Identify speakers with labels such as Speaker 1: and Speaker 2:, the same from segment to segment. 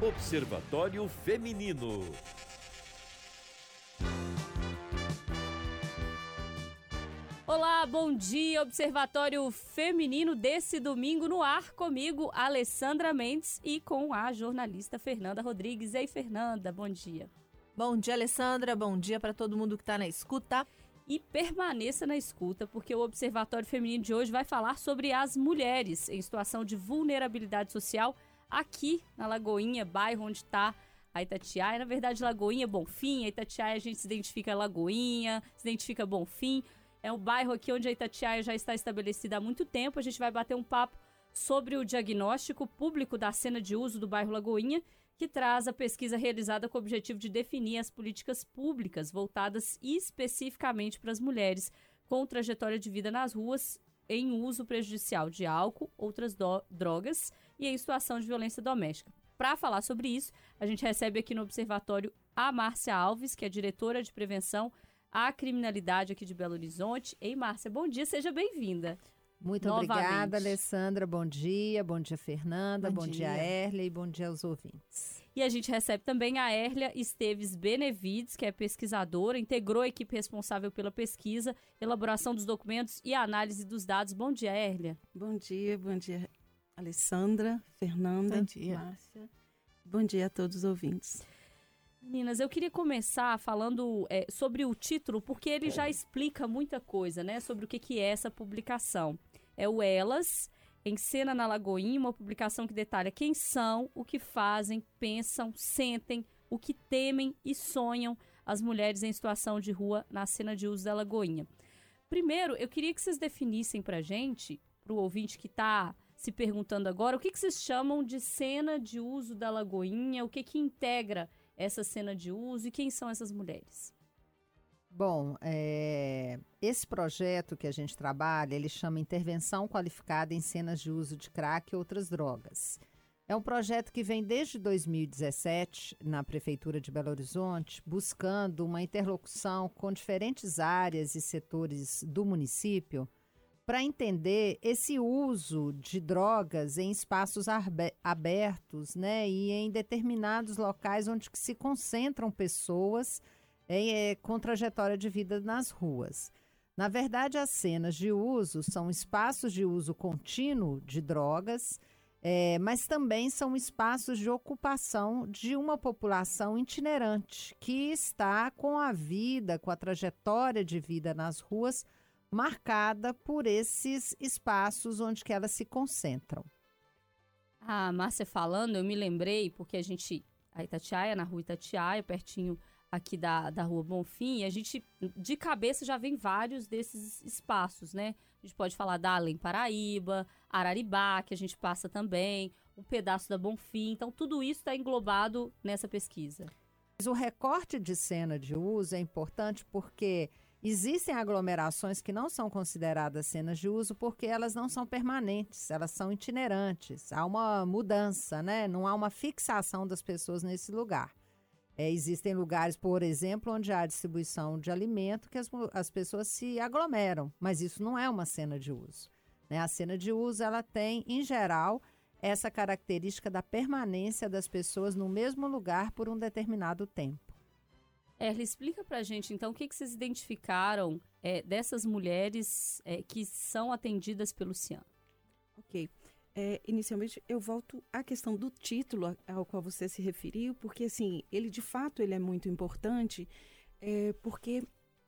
Speaker 1: Observatório Feminino.
Speaker 2: Olá, bom dia, Observatório Feminino desse domingo no ar comigo, Alessandra Mendes e com a jornalista Fernanda Rodrigues. Ei, Fernanda, bom dia.
Speaker 3: Bom dia, Alessandra, bom dia para todo mundo que está na escuta.
Speaker 2: E permaneça na escuta, porque o Observatório Feminino de hoje vai falar sobre as mulheres em situação de vulnerabilidade social aqui na Lagoinha, bairro onde está a Itatiaia. Na verdade, Lagoinha, Bonfim, a Itatiaia a gente se identifica Lagoinha, se identifica Bonfim. É um bairro aqui onde a Itatiaia já está estabelecida há muito tempo. A gente vai bater um papo sobre o diagnóstico público da cena de uso do bairro Lagoinha, que traz a pesquisa realizada com o objetivo de definir as políticas públicas voltadas especificamente para as mulheres com trajetória de vida nas ruas em uso prejudicial de álcool, outras drogas e em situação de violência doméstica. Para falar sobre isso, a gente recebe aqui no observatório a Márcia Alves, que é diretora de prevenção a criminalidade aqui de Belo Horizonte. Ei, Márcia, bom dia, seja bem-vinda.
Speaker 3: Muito Novamente. obrigada, Alessandra. Bom dia, bom dia, Fernanda, bom, bom dia. dia, Erlia e bom dia aos ouvintes.
Speaker 2: E a gente recebe também a Erlia Esteves Benevides, que é pesquisadora, integrou a equipe responsável pela pesquisa, elaboração dos documentos e análise dos dados. Bom dia, Erlia.
Speaker 4: Bom dia, bom dia, Alessandra, Fernanda,
Speaker 3: bom dia.
Speaker 4: Márcia. Bom dia a todos os ouvintes.
Speaker 2: Meninas, eu queria começar falando é, sobre o título, porque ele já explica muita coisa, né? Sobre o que, que é essa publicação. É o Elas, em Cena na Lagoinha, uma publicação que detalha quem são, o que fazem, pensam, sentem, o que temem e sonham as mulheres em situação de rua na cena de uso da Lagoinha. Primeiro, eu queria que vocês definissem pra gente, pro ouvinte que tá se perguntando agora, o que, que vocês chamam de cena de uso da Lagoinha, o que que integra essa cena de uso e quem são essas mulheres?
Speaker 3: Bom, é, esse projeto que a gente trabalha, ele chama Intervenção Qualificada em Cenas de Uso de Crack e Outras Drogas. É um projeto que vem desde 2017 na Prefeitura de Belo Horizonte, buscando uma interlocução com diferentes áreas e setores do município para entender esse uso de drogas em espaços abertos, né, e em determinados locais onde se concentram pessoas é, é, com trajetória de vida nas ruas. Na verdade, as cenas de uso são espaços de uso contínuo de drogas, é, mas também são espaços de ocupação de uma população itinerante que está com a vida, com a trajetória de vida nas ruas marcada por esses espaços onde que elas se concentram.
Speaker 2: A Márcia falando, eu me lembrei, porque a gente, a Itatiaia, na rua Itatiaia, pertinho aqui da, da rua Bonfim, a gente, de cabeça, já vem vários desses espaços, né? A gente pode falar da Além Paraíba, Araribá, que a gente passa também, um pedaço da Bonfim, então tudo isso está englobado nessa pesquisa.
Speaker 3: O recorte de cena de uso é importante porque Existem aglomerações que não são consideradas cenas de uso porque elas não são permanentes, elas são itinerantes. Há uma mudança, né? Não há uma fixação das pessoas nesse lugar. É, existem lugares, por exemplo, onde há distribuição de alimento que as, as pessoas se aglomeram, mas isso não é uma cena de uso. Né? A cena de uso ela tem, em geral, essa característica da permanência das pessoas no mesmo lugar por um determinado tempo.
Speaker 2: Erle, explica pra gente então o que, que vocês identificaram é, dessas mulheres é, que são atendidas pelo CIAN.
Speaker 4: Ok. É, inicialmente, eu volto à questão do título ao qual você se referiu, porque assim, ele de fato ele é muito importante, é, porque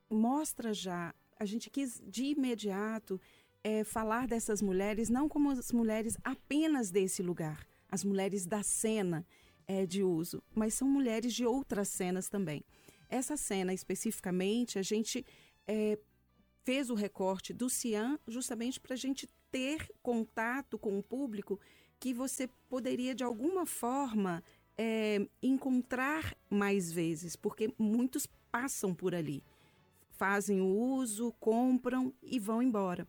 Speaker 4: mostra já, a gente quis de imediato é, falar dessas mulheres não como as mulheres apenas desse lugar, as mulheres da cena é, de uso, mas são mulheres de outras cenas também. Essa cena especificamente, a gente é, fez o recorte do CIAN justamente para a gente ter contato com o público que você poderia de alguma forma é, encontrar mais vezes, porque muitos passam por ali, fazem o uso, compram e vão embora.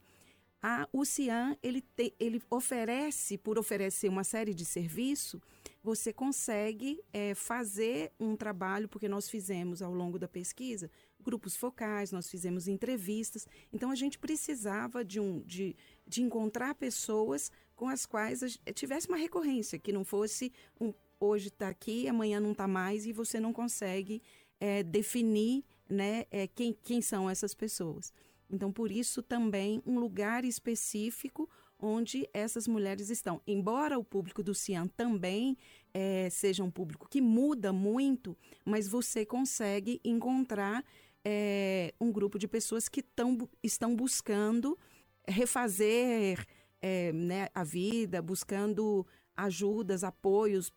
Speaker 4: A, o CIAN, ele, te, ele oferece, por oferecer uma série de serviço, você consegue é, fazer um trabalho, porque nós fizemos ao longo da pesquisa grupos focais, nós fizemos entrevistas, então a gente precisava de, um, de, de encontrar pessoas com as quais tivesse uma recorrência, que não fosse um, hoje está aqui, amanhã não está mais e você não consegue é, definir né, é, quem, quem são essas pessoas. Então, por isso também um lugar específico onde essas mulheres estão. Embora o público do Cian também é, seja um público que muda muito, mas você consegue encontrar é, um grupo de pessoas que tão, estão buscando refazer é, né, a vida, buscando ajudas, apoios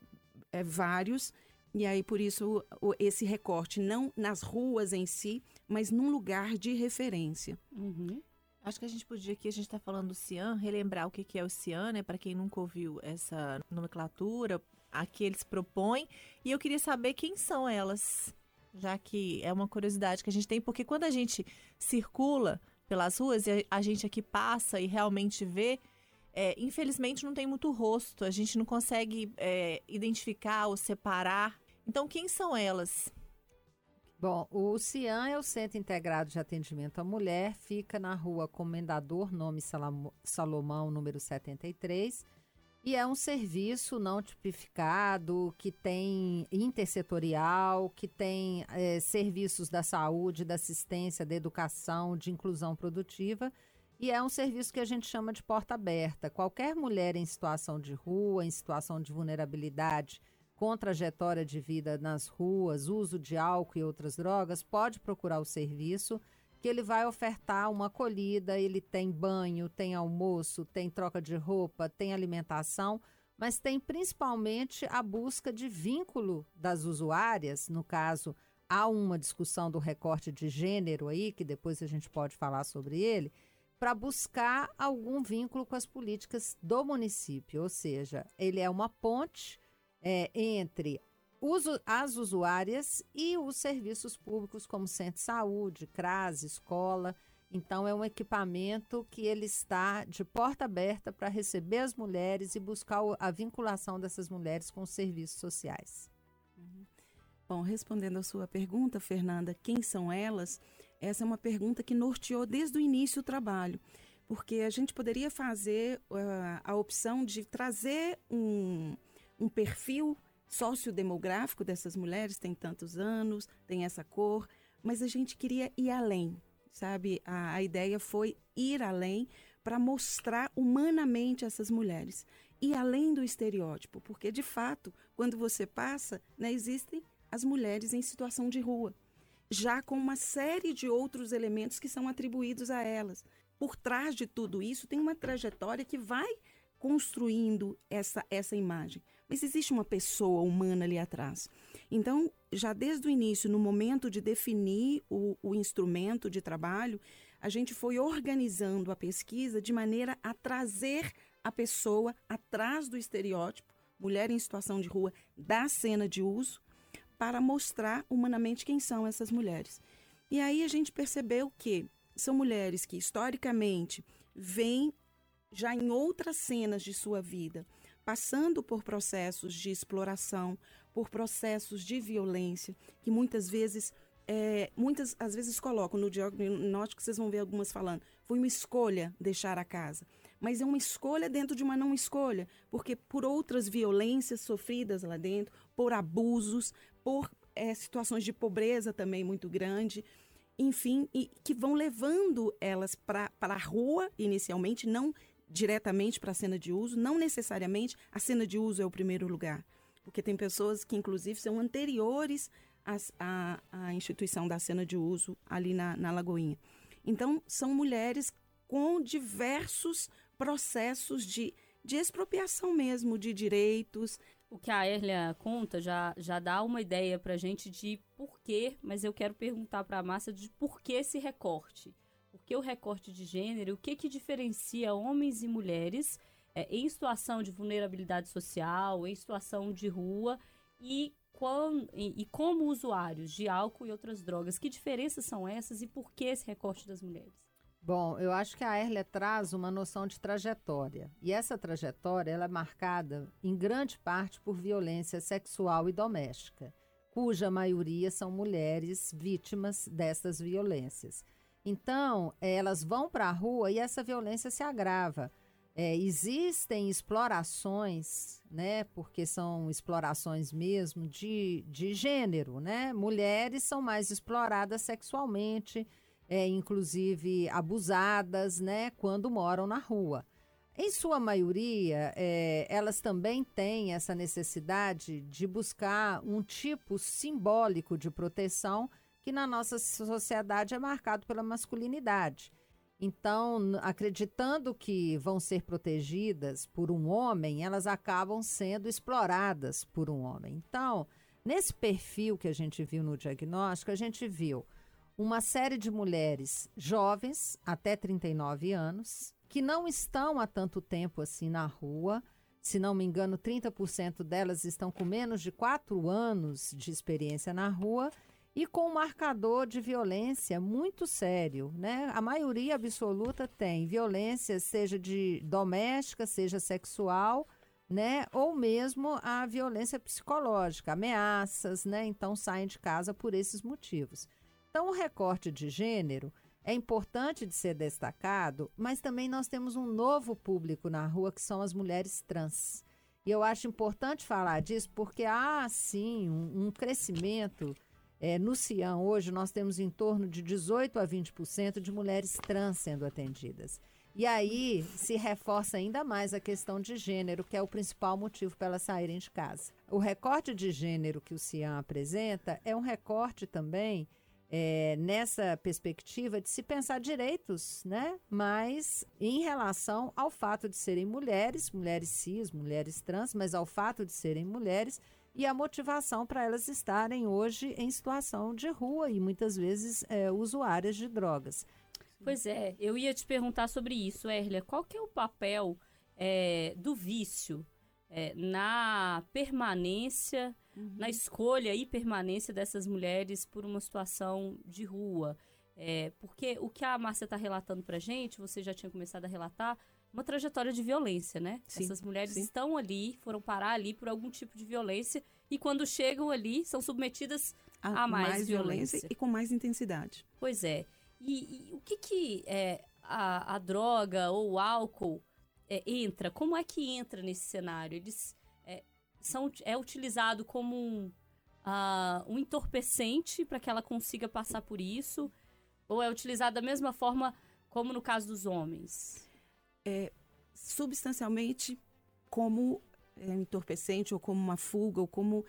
Speaker 4: vários. E aí, por isso, esse recorte, não nas ruas em si, mas num lugar de referência.
Speaker 1: Uhum. Acho que a gente podia aqui, a gente está falando do CIAN, relembrar o que, que é o CIAN, né? Para quem nunca ouviu essa nomenclatura, a que eles propõem. E eu queria saber quem são elas, já que é uma curiosidade que a gente tem, porque quando a gente circula pelas ruas e a, gente aqui passa e realmente vê, é, infelizmente não tem muito rosto, a gente não consegue é, identificar ou separar. Então, quem são elas?
Speaker 3: Bom, o CIAN é o Centro Integrado de Atendimento à Mulher, fica na rua Comendador, nome Salomão, número 73, e é um serviço não tipificado, que tem intersetorial, que tem é, serviços da saúde, da assistência, da educação, de inclusão produtiva, e é um serviço que a gente chama de porta aberta. Qualquer mulher em situação de rua, em situação de vulnerabilidade, com trajetória de vida nas ruas, uso de álcool e outras drogas, pode procurar o serviço, que ele vai ofertar uma acolhida, ele tem banho, tem almoço, tem troca de roupa, tem alimentação, mas tem principalmente a busca de vínculo das usuárias, no caso, há uma discussão do recorte de gênero aí, que depois a gente pode falar sobre ele, para buscar algum vínculo com as políticas do município, ou seja, ele é uma ponte é, entre as usuárias e os serviços públicos como centro de saúde, CRAS, escola. Então é um equipamento que ele está de porta aberta para receber as mulheres e buscar a vinculação dessas mulheres com os serviços sociais.
Speaker 4: Uhum. Bom, respondendo a sua pergunta, Fernanda, quem são elas? Essa é uma pergunta que norteou desde o início o trabalho, porque a gente poderia fazer uh, a opção de trazer um, um perfil sociodemográfico dessas mulheres, tem tantos anos, tem essa cor, mas a gente queria ir além, sabe? A, a ideia foi ir além para mostrar humanamente essas mulheres. E além do estereótipo, porque de fato, quando você passa, né, existem as mulheres em situação de rua já com uma série de outros elementos que são atribuídos a elas. Por trás de tudo isso tem uma trajetória que vai construindo essa, essa imagem. Mas existe uma pessoa humana ali atrás. Então, já desde o início, no momento de definir o, o instrumento de trabalho, a gente foi organizando a pesquisa de maneira a trazer a pessoa atrás do estereótipo, mulher em situação de rua, da cena de uso, para mostrar humanamente quem são essas mulheres. E aí a gente percebeu que são mulheres que historicamente vêm já em outras cenas de sua vida, passando por processos de exploração, por processos de violência, que muitas vezes, é, muitas às vezes colocam no diagnóstico, vocês vão ver algumas falando, foi uma escolha deixar a casa. Mas é uma escolha dentro de uma não escolha, porque por outras violências sofridas lá dentro, por abusos, por é, situações de pobreza também muito grande, enfim, e que vão levando elas para a rua inicialmente, não diretamente para a cena de uso, não necessariamente a cena de uso é o primeiro lugar, porque tem pessoas que inclusive são anteriores à, à, instituição da cena de uso ali na, na Lagoinha. Então, são mulheres com diversos processos de, de expropriação mesmo de direitos,
Speaker 2: o que a Erlia conta já, já dá uma ideia pra gente de porquê, mas eu quero perguntar para a massa de por que esse recorte. Que o recorte de gênero? O que, que diferencia homens e mulheres é, em situação de vulnerabilidade social, em situação de rua e, e, e como usuários de álcool e outras drogas? Que diferenças são essas e por que esse recorte das mulheres?
Speaker 3: Bom, eu acho que a Erle traz uma noção de trajetória. E essa trajetória ela é marcada, em grande parte, por violência sexual e doméstica, cuja maioria são mulheres vítimas dessas violências. Então, elas vão para a rua e essa violência se agrava. É, existem explorações, né? Porque são explorações mesmo de, de gênero, né? Mulheres são mais exploradas sexualmente, é, inclusive abusadas, né? Quando moram na rua. Em sua maioria, é, elas também têm essa necessidade de buscar um tipo simbólico de proteção que na nossa sociedade é marcado pela masculinidade. Então, acreditando que vão ser protegidas por um homem, elas acabam sendo exploradas por um homem. Então, nesse perfil que a gente viu no diagnóstico, a gente viu uma série de mulheres jovens, até 39 anos, que não estão há tanto tempo assim na rua. Se não me engano, 30% delas estão com menos de 4 anos de experiência na rua e com um marcador de violência muito sério, né? A maioria absoluta tem violência, seja de doméstica, seja sexual, né? Ou mesmo a violência psicológica, ameaças, né? Então saem de casa por esses motivos. Então o recorte de gênero é importante de ser destacado, mas também nós temos um novo público na rua que são as mulheres trans. E eu acho importante falar disso porque há sim um, um crescimento é, no CIAM, hoje, nós temos em torno de 18% a 20% de mulheres trans sendo atendidas. E aí se reforça ainda mais a questão de gênero, que é o principal motivo para elas saírem de casa. O recorte de gênero que o CIAM apresenta é um recorte também é, nessa perspectiva de se pensar direitos, né? Mas em relação ao fato de serem mulheres, mulheres cis, mulheres trans, mas ao fato de serem mulheres e a motivação para elas estarem hoje em situação de rua e muitas vezes é, usuárias de drogas.
Speaker 2: Pois é, eu ia te perguntar sobre isso, Erlia. Qual que é o papel é, do vício é, na permanência, uhum. na escolha e permanência dessas mulheres por uma situação de rua? É, porque o que a Márcia está relatando para gente, você já tinha começado a relatar, uma trajetória de violência, né? Sim, Essas mulheres sim. estão ali, foram parar ali por algum tipo de violência e quando chegam ali são submetidas a, a mais, mais violência. violência.
Speaker 4: e com mais intensidade.
Speaker 2: Pois é. E, e o que que é, a, a droga ou o álcool é, entra? Como é que entra nesse cenário? Eles é, são é utilizado como um, uh, um entorpecente para que ela consiga passar por isso? Ou é utilizado da mesma forma como no caso dos homens?
Speaker 4: É, substancialmente como é, entorpecente ou como uma fuga ou como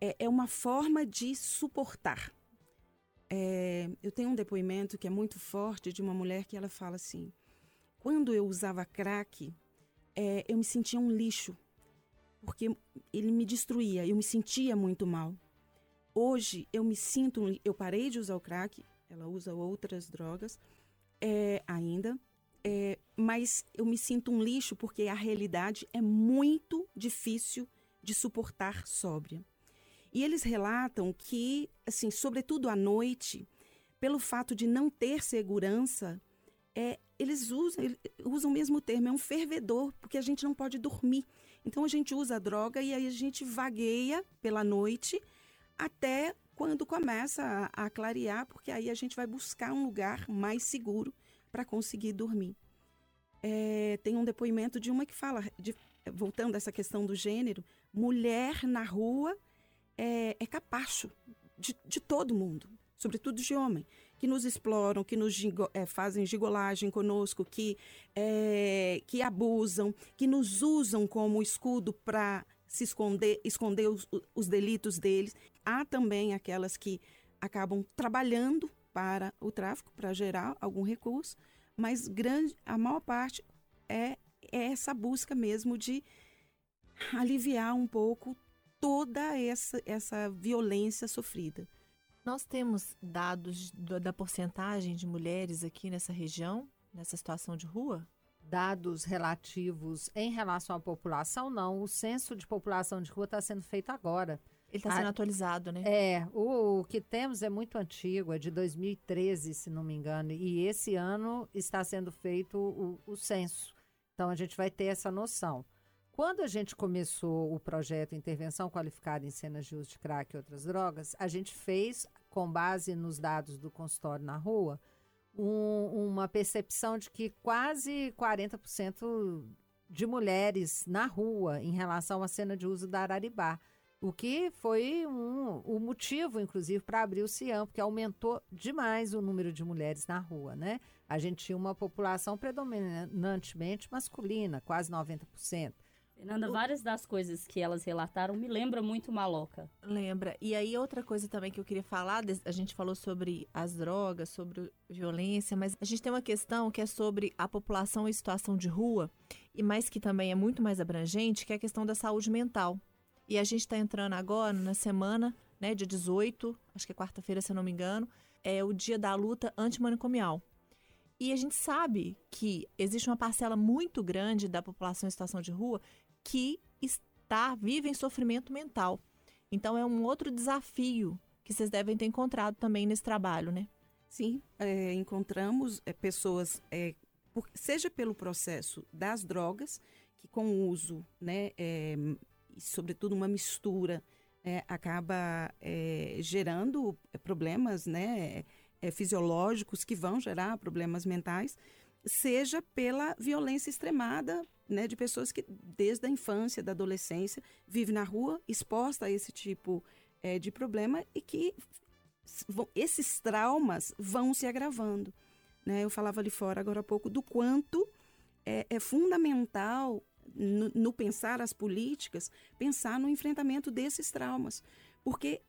Speaker 4: é, é uma forma de suportar. É, eu tenho um depoimento que é muito forte de uma mulher que ela fala assim: quando eu usava crack, é, eu me sentia um lixo porque ele me destruía, eu me sentia muito mal. Hoje eu me sinto, eu parei de usar o crack, ela usa outras drogas é, ainda, é, mas eu me sinto um lixo porque a realidade é muito difícil de suportar sóbria. E eles relatam que, assim, sobretudo à noite, pelo fato de não ter segurança, é, eles usam, usam o mesmo termo, é um fervedor, porque a gente não pode dormir. Então a gente usa a droga e aí a gente vagueia pela noite até quando começa a, a clarear, porque aí a gente vai buscar um lugar mais seguro para conseguir dormir. É, tem um depoimento de uma que fala, de, voltando a essa questão do gênero, mulher na rua é, é capacho de, de todo mundo, sobretudo de homem, que nos exploram, que nos é, fazem gigolagem conosco, que, é, que abusam, que nos usam como escudo para se esconder, esconder os, os delitos deles. Há também aquelas que acabam trabalhando para o tráfico, para gerar algum recurso, mas grande, a maior parte é, é essa busca mesmo de aliviar um pouco toda essa, essa violência sofrida.
Speaker 1: Nós temos dados do, da porcentagem de mulheres aqui nessa região, nessa situação de rua?
Speaker 3: Dados relativos em relação à população, não. O censo de população de rua está sendo feito agora.
Speaker 1: Ele está sendo a, atualizado, né?
Speaker 3: É, o, o, que temos é muito antigo, é de 2013, se não me engano, e esse ano está sendo feito o, o censo. Então a gente vai ter essa noção. Quando a gente começou o projeto Intervenção Qualificada em Cenas de Uso de Crack e Outras Drogas, a gente fez, com base nos dados do consultório na rua, um, uma percepção de que quase 40% de mulheres na rua em relação à cena de uso da Araribá. O que foi um, o motivo, inclusive, para abrir o CIAM, porque aumentou demais o número de mulheres na rua, né? A gente tinha uma população predominantemente masculina, quase 90%.
Speaker 2: Fernanda, várias das coisas que elas relataram me lembram muito Maloca.
Speaker 1: Lembra. E aí, outra coisa também que eu queria falar, a gente falou sobre as drogas, sobre violência, mas a gente tem uma questão que é sobre a população em situação de rua, e mais que também é muito mais abrangente, que é a questão da saúde mental. E a gente está entrando agora na semana, né, de 18, acho que é quarta-feira, se eu não me engano, é o dia da luta antimanicomial. E a gente sabe que existe uma parcela muito grande da população em situação de rua que está vive em sofrimento mental. Então é um outro desafio que vocês devem ter encontrado também nesse trabalho, né?
Speaker 4: Sim, é, encontramos é, pessoas, é, por, seja pelo processo das drogas, que com o uso, né, é, sobretudo uma mistura, é, acaba é, gerando problemas, né, fisiológicos que vão gerar problemas mentais, seja pela violência extremada né, de pessoas que desde a infância, da adolescência, vivem na rua exposta a esse tipo é, de problema e que esses traumas vão se agravando. Né? Eu falava ali fora agora há pouco do quanto é, é fundamental no, no, pensar as políticas, pensar no enfrentamento desses traumas. Porque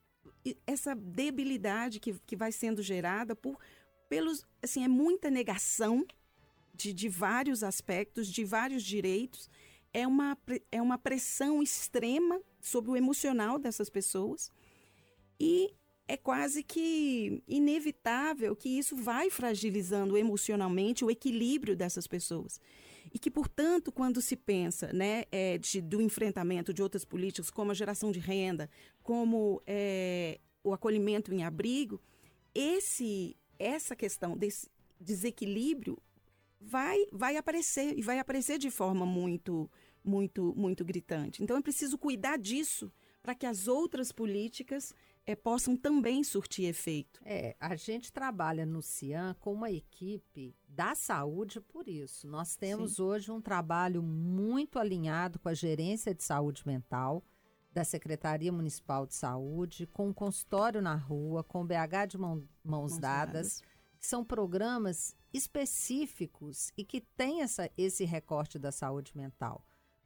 Speaker 4: essa debilidade que, que vai sendo gerada por pelos assim é muita negação de, de vários aspectos, de vários direitos. É uma, é uma pressão extrema sobre o emocional dessas pessoas. E é quase que inevitável que isso vai fragilizando emocionalmente o equilíbrio dessas pessoas. E que, portanto, quando se pensa né, é, de, do enfrentamento de outras políticas, como a geração de renda, como é, o acolhimento em abrigo, esse, essa questão desse desequilíbrio vai, vai aparecer e vai aparecer de forma muito, muito, muito gritante. Então é preciso cuidar disso para que as outras políticas é, possam também surtir efeito.
Speaker 3: É, a gente trabalha no CIAN com uma equipe da saúde por isso. Nós temos Sim. hoje um trabalho muito alinhado com a gerência de saúde mental da Secretaria Municipal de Saúde, com o consultório na rua, com o BH de mão, mãos, mãos dadas, dadas, que são programas específicos e que têm essa, esse recorte da saúde mental.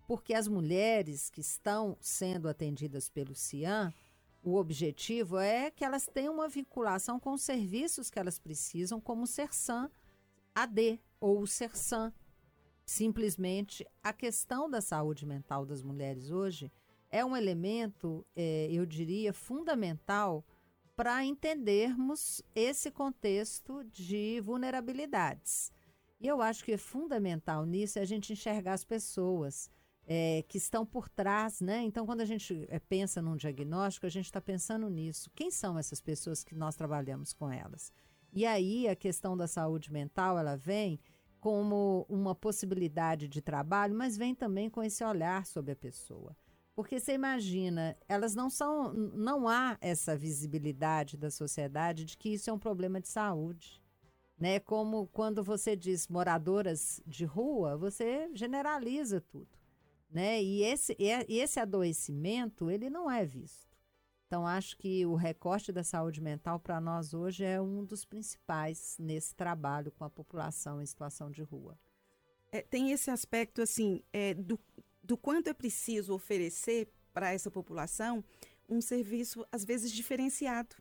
Speaker 3: Porque as mulheres que estão sendo atendidas pelo CIAN, o objetivo é que elas tenham uma vinculação com os serviços que elas precisam, como o SERSAM AD ou o SERSAM. Simplesmente a questão da saúde mental das mulheres hoje é um elemento, é, eu diria, fundamental para entendermos esse contexto de vulnerabilidades. E eu acho que é fundamental nisso é a gente enxergar as pessoas é, que estão por trás, né? Então, quando a gente é, pensa num diagnóstico, a gente está pensando nisso. Quem são essas pessoas que nós trabalhamos com elas? E aí a questão da saúde mental, ela vem como uma possibilidade de trabalho, mas vem também com esse olhar sobre a pessoa. Porque você imagina, elas não são, não há essa visibilidade da sociedade de que isso é um problema de saúde. Né? Como quando você diz moradoras de rua, você generaliza tudo. Né? E esse, e esse adoecimento, ele não é visto. Então, acho que o recorte da saúde mental para nós hoje é um dos principais nesse trabalho com a população em situação de rua.
Speaker 4: É, tem esse aspecto, assim, é, do do quanto é preciso oferecer para essa população um serviço, às vezes, diferenciado,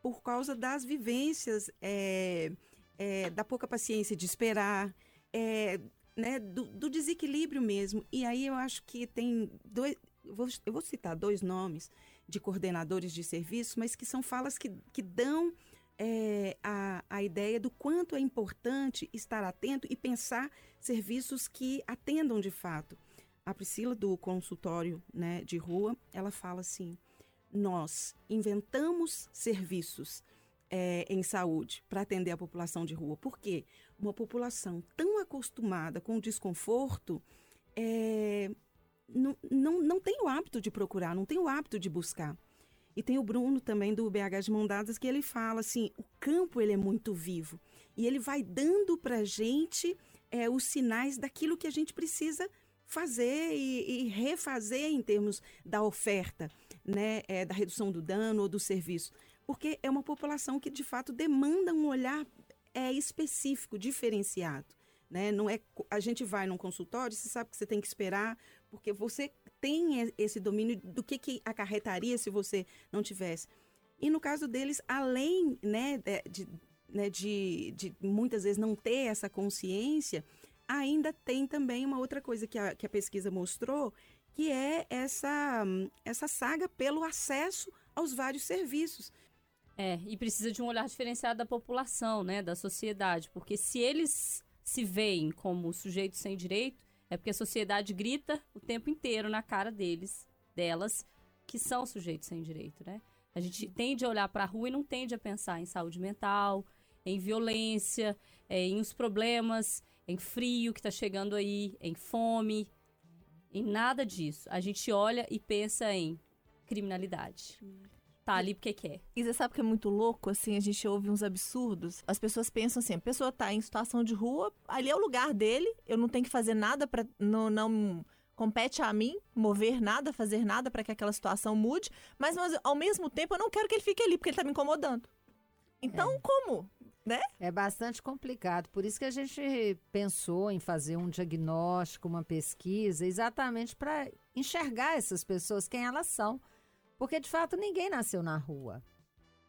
Speaker 4: por causa das vivências, é, é, da pouca paciência de esperar, é, né, do, do, desequilíbrio mesmo. E aí eu acho que tem dois. Eu vou, eu vou citar dois nomes de coordenadores de serviço, mas que são falas que, que dão é, a, a ideia do quanto é importante estar atento e pensar serviços que atendam de fato a Priscila do consultório né, de rua, ela fala assim: nós inventamos serviços é, em saúde para atender a população de rua. Por quê? Uma população tão acostumada com o desconforto é, não, não, não tem o hábito de procurar, não tem o hábito de buscar. E tem o Bruno também do BH de Mão Dadas que ele fala assim, o campo ele é muito vivo e ele vai dando para gente é, os sinais daquilo que a gente precisa fazer e, e refazer em termos da oferta, né, é, da redução do dano ou do serviço, porque é uma população que de fato demanda um olhar é, específico, diferenciado. Né? Não é a gente vai num consultório, você sabe que você tem que esperar, porque você tem esse domínio do que, que acarretaria se você não tivesse. E no caso deles, além né, de, né, de, de muitas vezes não ter essa consciência, ainda tem também uma outra coisa que a, que a pesquisa mostrou, que é essa, essa saga pelo acesso aos vários serviços.
Speaker 2: É, e precisa de um olhar diferenciado da população, né, da sociedade, porque se eles se veem como sujeitos sem direito, é porque a sociedade grita o tempo inteiro na cara deles, delas, que são sujeitos sem direito, né? A gente tende a olhar para a rua e não tende a pensar em saúde mental, em violência, é, em os problemas, em frio que está chegando aí, em fome, em nada disso. A gente olha e pensa em criminalidade. Tá ali porque quer.
Speaker 1: E você sabe que é muito louco, assim, a gente ouve uns absurdos. As pessoas pensam assim, a pessoa tá em situação de rua, ali é o lugar dele, eu não tenho que fazer nada para não, não compete a mim mover nada, fazer nada para que aquela situação mude, mas, mas, ao mesmo tempo eu não quero que ele fique ali porque ele tá me incomodando. Então, é. como? Né?
Speaker 3: É bastante complicado. Por isso que a gente pensou em fazer um diagnóstico, uma pesquisa, exatamente para enxergar essas pessoas, quem elas são. Porque, de fato, ninguém nasceu na rua.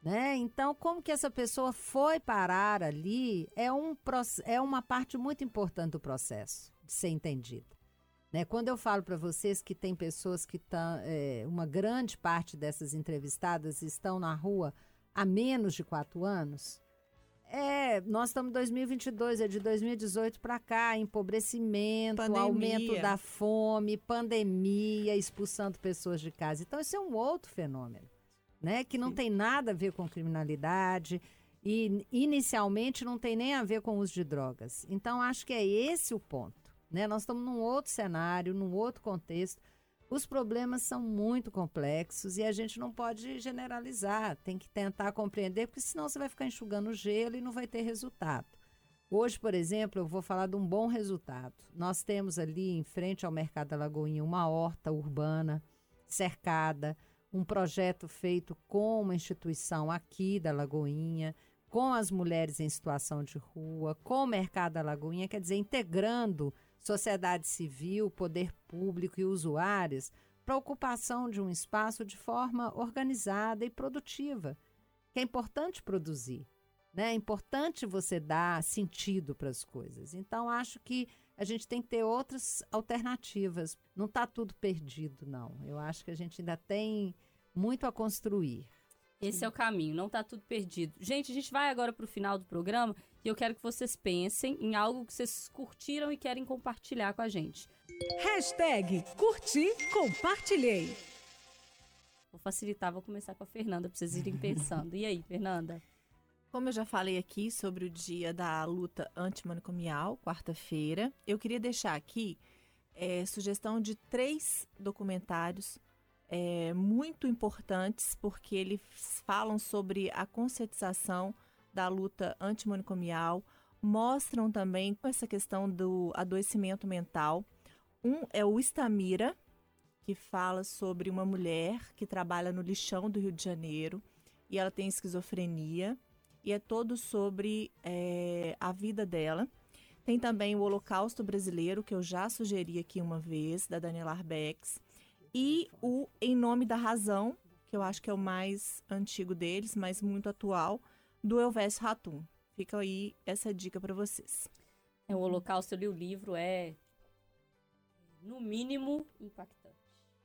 Speaker 3: Né? Então, como que essa pessoa foi parar ali é, um, é uma parte muito importante do processo de ser entendida. Né? Quando eu falo para vocês que tem pessoas que estão, é, uma grande parte dessas entrevistadas estão na rua há menos de quatro anos, é, nós estamos em 2022, é de 2018 para cá, empobrecimento, pandemia. aumento da fome, pandemia, expulsando pessoas de casa. Então, isso é um outro fenômeno, né? Que não Sim. tem nada a ver com criminalidade e inicialmente não tem nem a ver com o uso de drogas. Então, acho que é esse o ponto, né? Nós estamos num outro cenário, num outro contexto. Os problemas são muito complexos e a gente não pode generalizar, tem que tentar compreender, porque senão você vai ficar enxugando gelo e não vai ter resultado. Hoje, por exemplo, eu vou falar de um bom resultado. Nós temos ali em frente ao Mercado da Lagoinha uma horta urbana cercada, um projeto feito com uma instituição aqui da Lagoinha, com as mulheres em situação de rua, com o Mercado da Lagoinha, quer dizer, integrando sociedade civil, poder público e usuários para a ocupação de um espaço de forma organizada e produtiva, que é importante produzir. Né? É importante você dar sentido para as coisas. Então, acho que a gente tem que ter outras alternativas. Não está tudo perdido, não. Eu acho que a gente ainda tem muito a construir.
Speaker 2: Esse é o caminho, não está tudo perdido. Gente, a gente vai agora para o final do programa e eu quero que vocês pensem em algo que vocês curtiram e querem compartilhar com a gente.
Speaker 5: Hashtag curti, compartilhei.
Speaker 2: Vou facilitar, vou começar com a Fernanda para vocês irem pensando. E aí, Fernanda?
Speaker 1: Como eu já falei aqui sobre o dia da luta antimanicomial, quarta-feira, eu queria deixar aqui é, sugestão de três documentários é, muito importantes, porque eles falam sobre a conscientização da luta antimanicomial, mostram também essa questão do adoecimento mental. Um é o Istamira, que fala sobre uma mulher que trabalha no lixão do Rio de Janeiro e ela tem esquizofrenia e é todo sobre é, a vida dela. Tem também o Holocausto Brasileiro, que eu já sugeri aqui uma vez, da Daniela Arbex. E o Em Nome da Razão, que eu acho que é o mais antigo deles, mas muito atual, do Elvésio Ratum. Fica aí essa dica para vocês.
Speaker 2: É, o Holocausto, eu li o livro, é no mínimo impactante.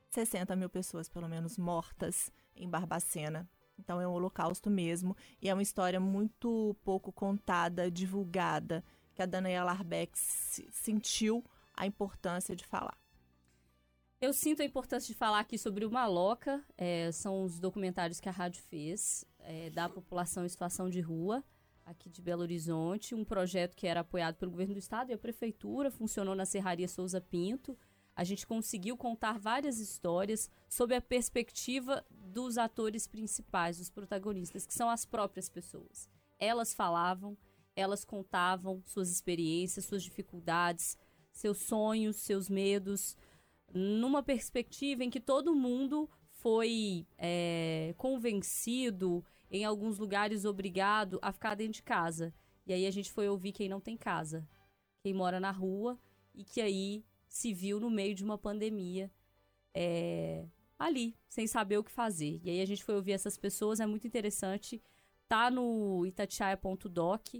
Speaker 1: 60 mil pessoas, pelo menos, mortas em Barbacena. Então é um holocausto mesmo. E é uma história muito pouco contada, divulgada, que a Daniela Arbeck sentiu a importância de falar.
Speaker 2: Eu sinto a importância de falar aqui sobre o Maloca. É, são os documentários que a rádio fez é, da população em situação de rua aqui de Belo Horizonte. Um projeto que era apoiado pelo governo do estado e a prefeitura, funcionou na Serraria Souza Pinto. A gente conseguiu contar várias histórias sob a perspectiva dos atores principais, dos protagonistas, que são as próprias pessoas. Elas falavam, elas contavam suas experiências, suas dificuldades, seus sonhos, seus medos, numa perspectiva em que todo mundo foi é, convencido, em alguns lugares obrigado a ficar dentro de casa. E aí a gente foi ouvir quem não tem casa, quem mora na rua e que aí se viu no meio de uma pandemia é, ali, sem saber o que fazer. E aí a gente foi ouvir essas pessoas, é muito interessante. Tá no itatiaia.doc,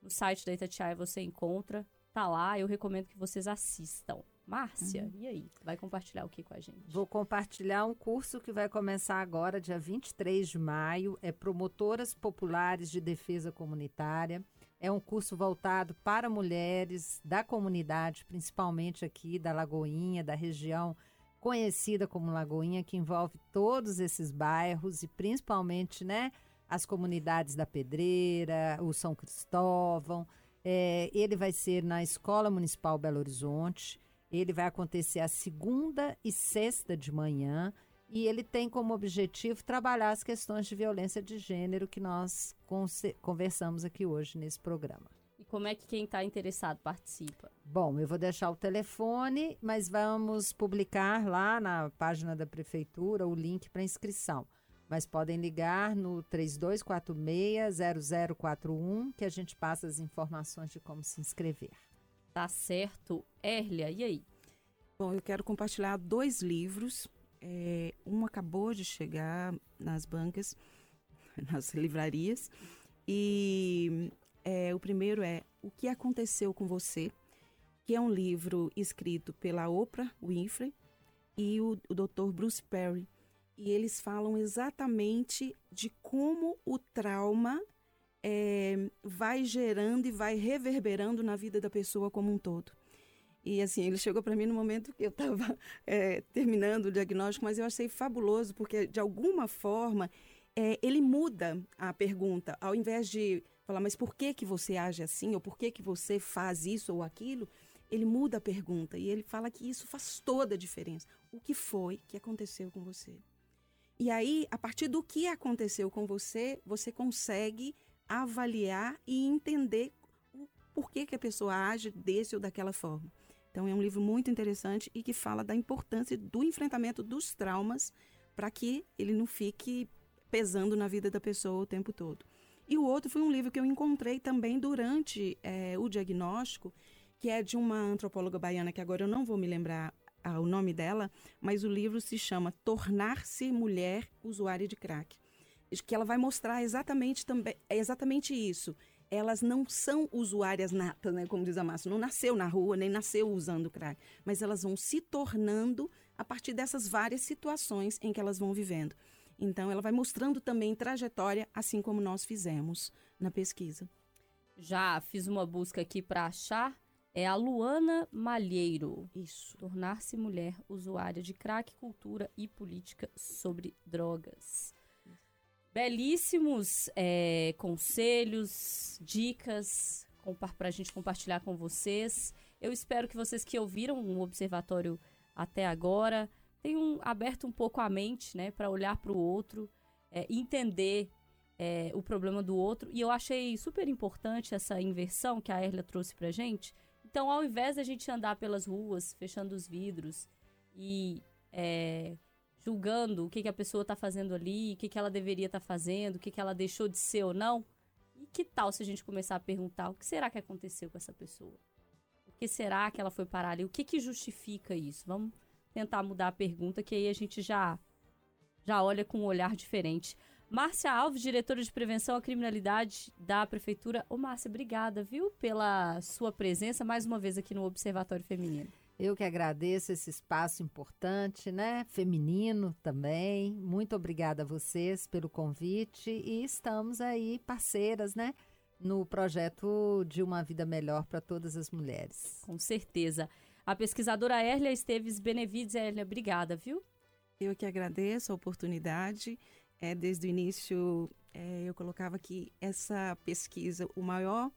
Speaker 2: no site da Itatiaia você encontra, tá lá, eu recomendo que vocês assistam. Márcia, uhum. e aí? Vai compartilhar o que com a gente?
Speaker 3: Vou compartilhar um curso que vai começar agora, dia 23 de maio. É Promotoras Populares de Defesa Comunitária. É um curso voltado para mulheres da comunidade, principalmente aqui da Lagoinha, da região conhecida como Lagoinha, que envolve todos esses bairros e principalmente, né, as comunidades da Pedreira, o São Cristóvão. É, ele vai ser na Escola Municipal Belo Horizonte. Ele vai acontecer a segunda e sexta de manhã e ele tem como objetivo trabalhar as questões de violência de gênero que nós conversamos aqui hoje nesse programa.
Speaker 2: E como é que quem está interessado participa?
Speaker 3: Bom, eu vou deixar o telefone, mas vamos publicar lá na página da prefeitura o link para inscrição. Mas podem ligar no 3246-0041 que a gente passa as informações de como se inscrever.
Speaker 2: Tá certo. Erlia, e aí?
Speaker 4: Bom, eu quero compartilhar dois livros. É, um acabou de chegar nas bancas, nas livrarias. E é, o primeiro é O que Aconteceu com Você, que é um livro escrito pela Oprah Winfrey e o, o Dr. Bruce Perry. E eles falam exatamente de como o trauma é, vai gerando e vai reverberando na vida da pessoa como um todo. E assim, ele chegou para mim no momento que eu estava é, terminando o diagnóstico, mas eu achei fabuloso, porque de alguma forma é, ele muda a pergunta. Ao invés de falar, mas por que, que você age assim, ou por que, que você faz isso ou aquilo, ele muda a pergunta e ele fala que isso faz toda a diferença. O que foi que aconteceu com você? E aí, a partir do que aconteceu com você, você consegue avaliar e entender o porquê que a pessoa age desse ou daquela forma. Então é um livro muito interessante e que fala da importância do enfrentamento dos traumas para que ele não fique pesando na vida da pessoa o tempo todo. E o outro foi um livro que eu encontrei também durante é, o diagnóstico, que é de uma antropóloga baiana, que agora eu não vou me lembrar ah, o nome dela, mas o livro se chama Tornar-se Mulher Usuária de Crack que ela vai mostrar exatamente também é exatamente isso. Elas não são usuárias natas, né, como diz a Márcia, não nasceu na rua, nem nasceu usando crack, mas elas vão se tornando a partir dessas várias situações em que elas vão vivendo. Então, ela vai mostrando também trajetória, assim como nós fizemos na pesquisa.
Speaker 2: Já fiz uma busca aqui para achar. É a Luana Malheiro.
Speaker 4: Isso.
Speaker 2: Tornar-se mulher usuária de crack, cultura e política sobre drogas belíssimos é, conselhos, dicas para a gente compartilhar com vocês. Eu espero que vocês que ouviram o observatório até agora tenham aberto um pouco a mente, né, para olhar para o outro, é, entender é, o problema do outro. E eu achei super importante essa inversão que a Erla trouxe para gente. Então, ao invés da gente andar pelas ruas fechando os vidros e é, julgando o que, que a pessoa está fazendo ali, o que, que ela deveria estar tá fazendo, o que, que ela deixou de ser ou não. E que tal se a gente começar a perguntar o que será que aconteceu com essa pessoa? O que será que ela foi parar ali? O que, que justifica isso? Vamos tentar mudar a pergunta, que aí a gente já, já olha com um olhar diferente. Márcia Alves, diretora de prevenção à criminalidade da Prefeitura. Ô, Márcia, obrigada, viu, pela sua presença mais uma vez aqui no Observatório Feminino.
Speaker 3: Eu que agradeço esse espaço importante, né? Feminino também. Muito obrigada a vocês pelo convite e estamos aí parceiras, né? No projeto de uma vida melhor para todas as mulheres.
Speaker 2: Com certeza. A pesquisadora Erlia Esteves Benevides, Erlia, obrigada, viu?
Speaker 4: Eu que agradeço a oportunidade. É, desde o início, é, eu colocava que essa pesquisa, o maior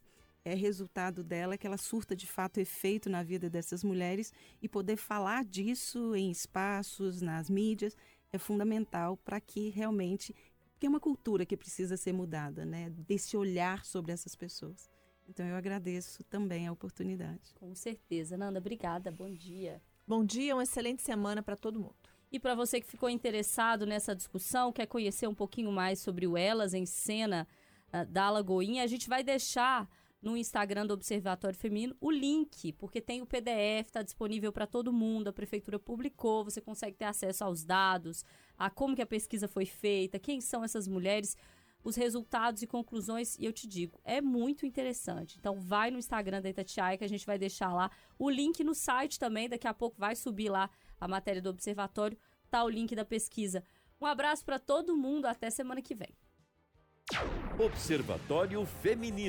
Speaker 4: é resultado dela, que ela surta de fato efeito na vida dessas mulheres e poder falar disso em espaços, nas mídias, é fundamental para que realmente. Porque é uma cultura que precisa ser mudada, né? Desse olhar sobre essas pessoas. Então eu agradeço também a oportunidade.
Speaker 2: Com certeza. Nanda, obrigada. Bom dia.
Speaker 1: Bom dia, uma excelente semana para todo mundo.
Speaker 2: E para você que ficou interessado nessa discussão, quer conhecer um pouquinho mais sobre o Elas em Cena uh, da Lagoinha, a gente vai deixar no Instagram do Observatório Feminino o link, porque tem o PDF, está disponível para todo mundo, a prefeitura publicou, você consegue ter acesso aos dados, a como que a pesquisa foi feita, quem são essas mulheres, os resultados e conclusões, e eu te digo, é muito interessante. Então vai no Instagram da Itatiaia que a gente vai deixar lá o link no site também, daqui a pouco vai subir lá a matéria do observatório, tá o link da pesquisa. Um abraço para todo mundo, até semana que vem.
Speaker 6: Observatório Feminino